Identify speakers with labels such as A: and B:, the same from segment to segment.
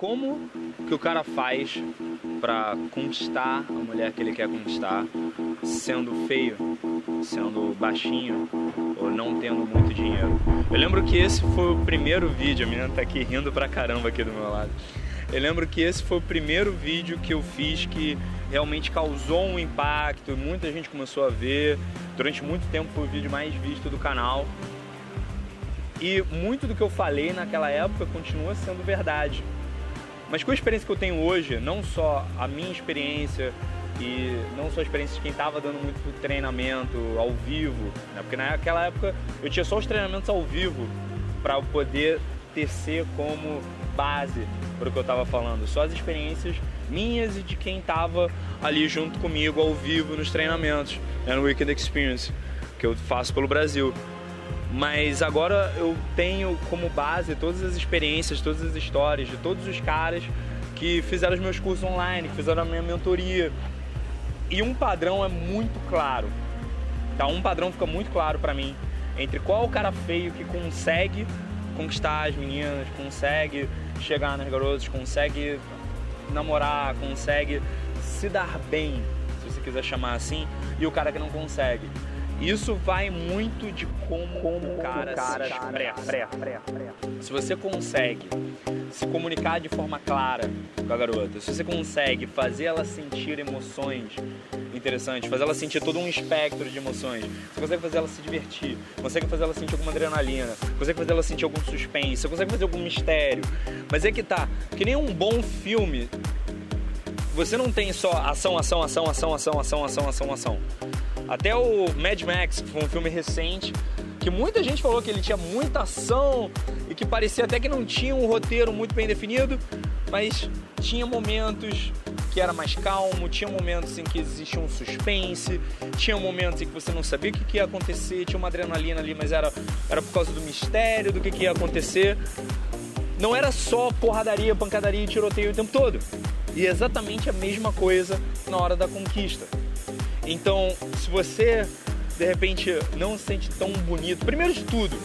A: como que o cara faz para conquistar a mulher que ele quer conquistar, sendo feio, sendo baixinho ou não tendo muito dinheiro. Eu lembro que esse foi o primeiro vídeo, a menina tá aqui rindo pra caramba aqui do meu lado. Eu lembro que esse foi o primeiro vídeo que eu fiz que realmente causou um impacto, muita gente começou a ver. Durante muito tempo foi o vídeo mais visto do canal. E muito do que eu falei naquela época continua sendo verdade. Mas com a experiência que eu tenho hoje, não só a minha experiência e não só a experiência de quem estava dando muito treinamento ao vivo, né? porque naquela época eu tinha só os treinamentos ao vivo para poder tecer como base para o que eu estava falando, só as experiências minhas e de quem estava ali junto comigo ao vivo nos treinamentos, né? no Weekend Experience que eu faço pelo Brasil. Mas agora eu tenho como base todas as experiências, todas as histórias de todos os caras que fizeram os meus cursos online, que fizeram a minha mentoria. E um padrão é muito claro. Tá? Um padrão fica muito claro para mim entre qual o cara feio que consegue conquistar as meninas, consegue chegar nas garotas, consegue namorar, consegue se dar bem, se você quiser chamar assim, e o cara que não consegue. Isso vai muito de como, como o cara, cara se expressa. Se você consegue se comunicar de forma clara com a garota, se você consegue fazer ela sentir emoções interessantes, fazer ela sentir todo um espectro de emoções, você consegue fazer ela se divertir, consegue fazer ela sentir alguma adrenalina, consegue fazer ela sentir algum suspense, você consegue fazer algum mistério. Mas é que tá, que nem um bom filme, você não tem só ação, ação, ação, ação, ação, ação, ação, ação, ação. Até o Mad Max, que foi um filme recente, que muita gente falou que ele tinha muita ação e que parecia até que não tinha um roteiro muito bem definido, mas tinha momentos que era mais calmo, tinha momentos em que existia um suspense, tinha momentos em que você não sabia o que, ia acontecer, tinha uma adrenalina ali, mas era, era por causa do mistério do que, que ia acontecer. Não era só porradaria, pancadaria e tiroteio o tempo todo. E exatamente a mesma coisa na hora da conquista. Então, se você de repente não se sente tão bonito, primeiro de tudo,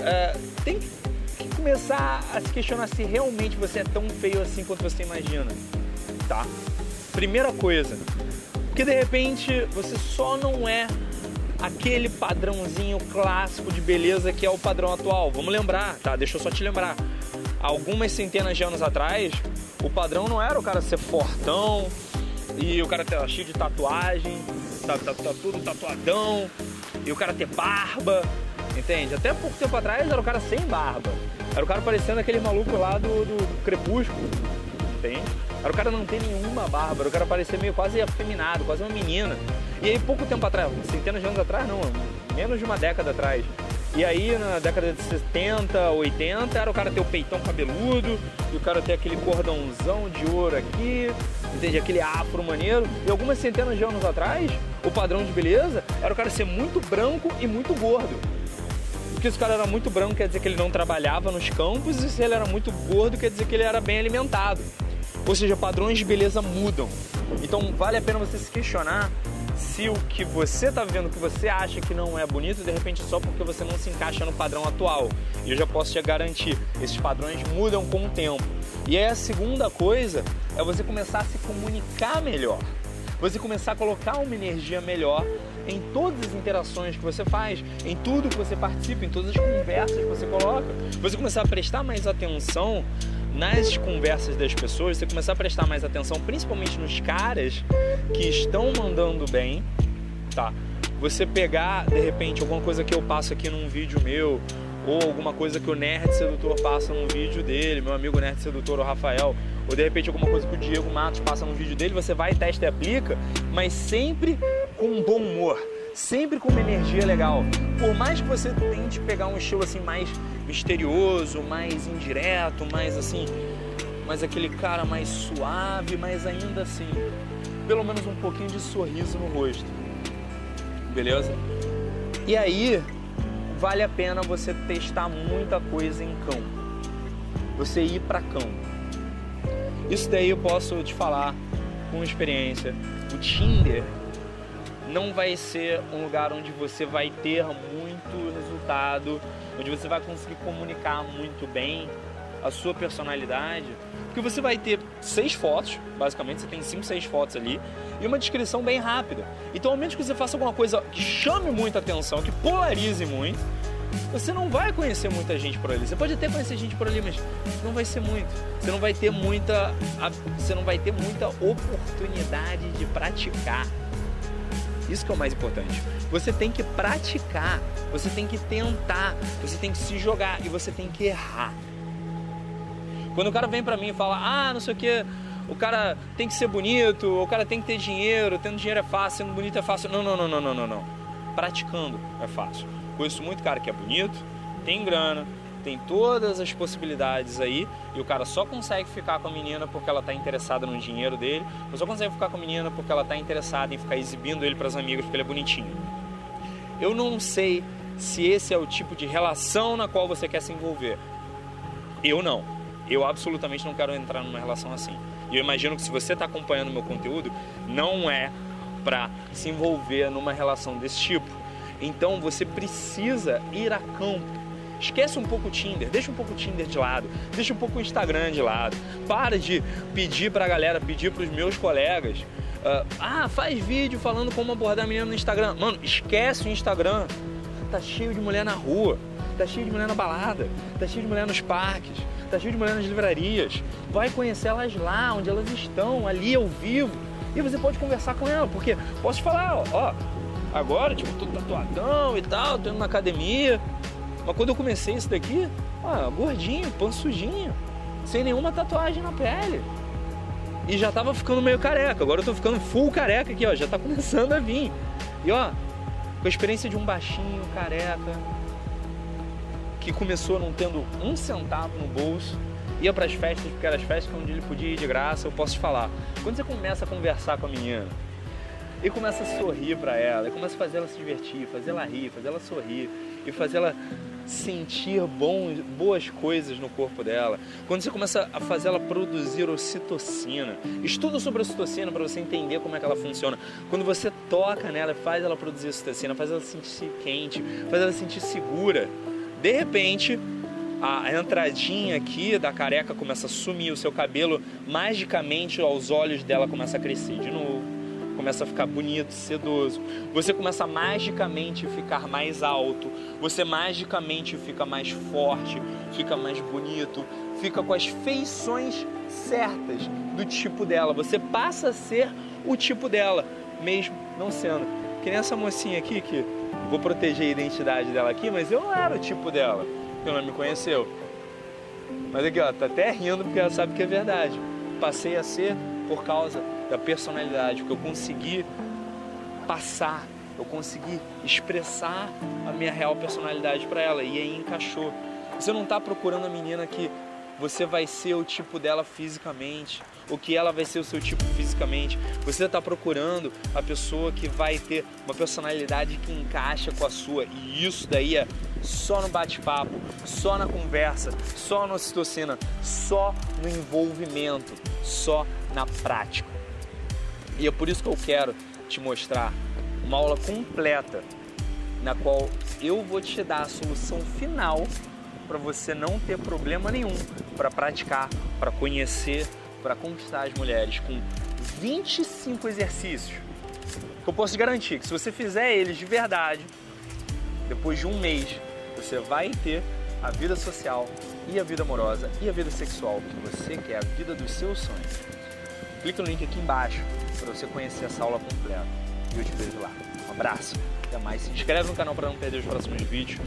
A: é, tem que começar a se questionar se realmente você é tão feio assim quanto você imagina, tá? Primeira coisa, porque de repente você só não é aquele padrãozinho clássico de beleza que é o padrão atual. Vamos lembrar, tá? Deixa eu só te lembrar. Algumas centenas de anos atrás, o padrão não era o cara ser fortão, e o cara tá cheio de tatuagem, tá, tá, tá tudo tatuadão, e o cara ter barba, entende? Até pouco tempo atrás era o cara sem barba. Era o cara parecendo aquele maluco lá do, do Crepúsculo, entende? Era o cara não ter nenhuma barba, era o cara parecer meio quase afeminado, quase uma menina. E aí pouco tempo atrás, centenas de anos atrás não, menos de uma década atrás, e aí na década de 70, 80, era o cara ter o peitão cabeludo, e o cara ter aquele cordãozão de ouro aqui, entende? Aquele afro maneiro. E algumas centenas de anos atrás, o padrão de beleza era o cara ser muito branco e muito gordo. Porque se o cara era muito branco quer dizer que ele não trabalhava nos campos, e se ele era muito gordo quer dizer que ele era bem alimentado. Ou seja, padrões de beleza mudam. Então vale a pena você se questionar se o que você está vendo, que você acha que não é bonito, de repente só porque você não se encaixa no padrão atual. E eu já posso te garantir, esses padrões mudam com o tempo. E aí a segunda coisa é você começar a se comunicar melhor. Você começar a colocar uma energia melhor em todas as interações que você faz, em tudo que você participa, em todas as conversas que você coloca. Você começar a prestar mais atenção nas conversas das pessoas, você começar a prestar mais atenção, principalmente nos caras que estão mandando bem, tá? Você pegar, de repente, alguma coisa que eu passo aqui num vídeo meu, ou alguma coisa que o Nerd Sedutor passa num vídeo dele, meu amigo Nerd Sedutor, o Rafael, ou de repente alguma coisa que o Diego Matos passa num vídeo dele, você vai, testa e aplica, mas sempre com um bom humor, sempre com uma energia legal. Por mais que você tente pegar um estilo assim mais misterioso, mais indireto, mais assim, mais aquele cara mais suave, mas ainda assim, pelo menos um pouquinho de sorriso no rosto. Beleza? E aí, vale a pena você testar muita coisa em cão. Você ir para cão. Isso daí eu posso te falar com experiência. O Tinder não vai ser um lugar onde você vai ter muito resultado, onde você vai conseguir comunicar muito bem a sua personalidade, porque você vai ter seis fotos, basicamente, você tem cinco, seis fotos ali, e uma descrição bem rápida. Então, ao menos que você faça alguma coisa que chame muita atenção, que polarize muito, você não vai conhecer muita gente por ali. Você pode até conhecer gente por ali, mas não vai ser muito. Você não vai ter muita, você não vai ter muita oportunidade de praticar isso que é o mais importante. Você tem que praticar, você tem que tentar, você tem que se jogar e você tem que errar. Quando o cara vem pra mim e fala, ah, não sei o que, o cara tem que ser bonito, o cara tem que ter dinheiro, tendo dinheiro é fácil, sendo bonito é fácil. Não, não, não, não, não, não, não. Praticando é fácil. Conheço muito cara que é bonito, tem grana, tem todas as possibilidades aí e o cara só consegue ficar com a menina porque ela está interessada no dinheiro dele, ou só consegue ficar com a menina porque ela está interessada em ficar exibindo ele para as amigas porque ele é bonitinho. Eu não sei se esse é o tipo de relação na qual você quer se envolver. Eu não. Eu absolutamente não quero entrar numa relação assim. E eu imagino que se você está acompanhando meu conteúdo, não é para se envolver numa relação desse tipo. Então você precisa ir a campo Esquece um pouco o Tinder, deixa um pouco o Tinder de lado, deixa um pouco o Instagram de lado. Para de pedir pra galera, pedir pros meus colegas. Uh, ah, faz vídeo falando como abordar a menina no Instagram. Mano, esquece o Instagram. Tá cheio de mulher na rua, tá cheio de mulher na balada, tá cheio de mulher nos parques, tá cheio de mulher nas livrarias. Vai conhecer elas lá, onde elas estão, ali ao vivo. E você pode conversar com ela, porque posso te falar, ó, agora, tipo, tô tatuadão e tal, tô indo na academia, mas quando eu comecei isso daqui, ó, gordinho, pansudinho, sem nenhuma tatuagem na pele. E já tava ficando meio careca. Agora eu tô ficando full careca aqui, ó. Já tá começando a vir. E ó, com a experiência de um baixinho careca que começou não tendo um centavo no bolso, ia para as festas porque eram as festas onde ele podia ir de graça. Eu posso te falar. Quando você começa a conversar com a menina e começa a sorrir para ela, e começa a fazer ela se divertir, fazer ela rir, fazer ela sorrir e fazer ela sentir bom, boas coisas no corpo dela, quando você começa a fazer ela produzir ocitocina, estuda sobre ocitocina para você entender como é que ela funciona. Quando você toca nela, faz ela produzir ocitocina, faz ela sentir quente, faz ela sentir segura. De repente, a entradinha aqui da careca começa a sumir, o seu cabelo magicamente aos olhos dela começa a crescer de novo começa a ficar bonito, sedoso. Você começa a magicamente ficar mais alto. Você magicamente fica mais forte, fica mais bonito, fica com as feições certas do tipo dela. Você passa a ser o tipo dela, mesmo não sendo. Que nem essa mocinha aqui que vou proteger a identidade dela aqui, mas eu não era o tipo dela, porque ela me conheceu. Mas aqui, ó, tá até rindo porque ela sabe que é verdade. Passei a ser por causa da personalidade, porque eu consegui passar, eu consegui expressar a minha real personalidade para ela e aí encaixou. Você não está procurando a menina que você vai ser o tipo dela fisicamente, ou que ela vai ser o seu tipo fisicamente. Você está procurando a pessoa que vai ter uma personalidade que encaixa com a sua, e isso daí é só no bate-papo, só na conversa, só na ocitocina, só no envolvimento, só na prática. E é por isso que eu quero te mostrar uma aula completa na qual eu vou te dar a solução final para você não ter problema nenhum para praticar, para conhecer, para conquistar as mulheres com 25 exercícios. Que eu posso te garantir que se você fizer eles de verdade, depois de um mês, você vai ter a vida social e a vida amorosa e a vida sexual que você quer, a vida dos seus sonhos. Clica no link aqui embaixo para você conhecer essa aula completa. E eu te vejo lá. Um abraço, até mais. Se inscreve no canal para não perder os próximos vídeos.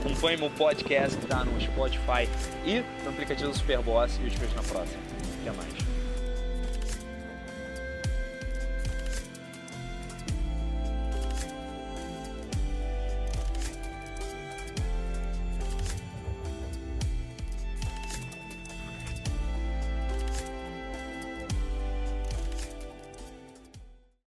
A: Acompanhe meu podcast que tá no Spotify e no aplicativo Superboss. E eu te vejo na próxima. Até mais.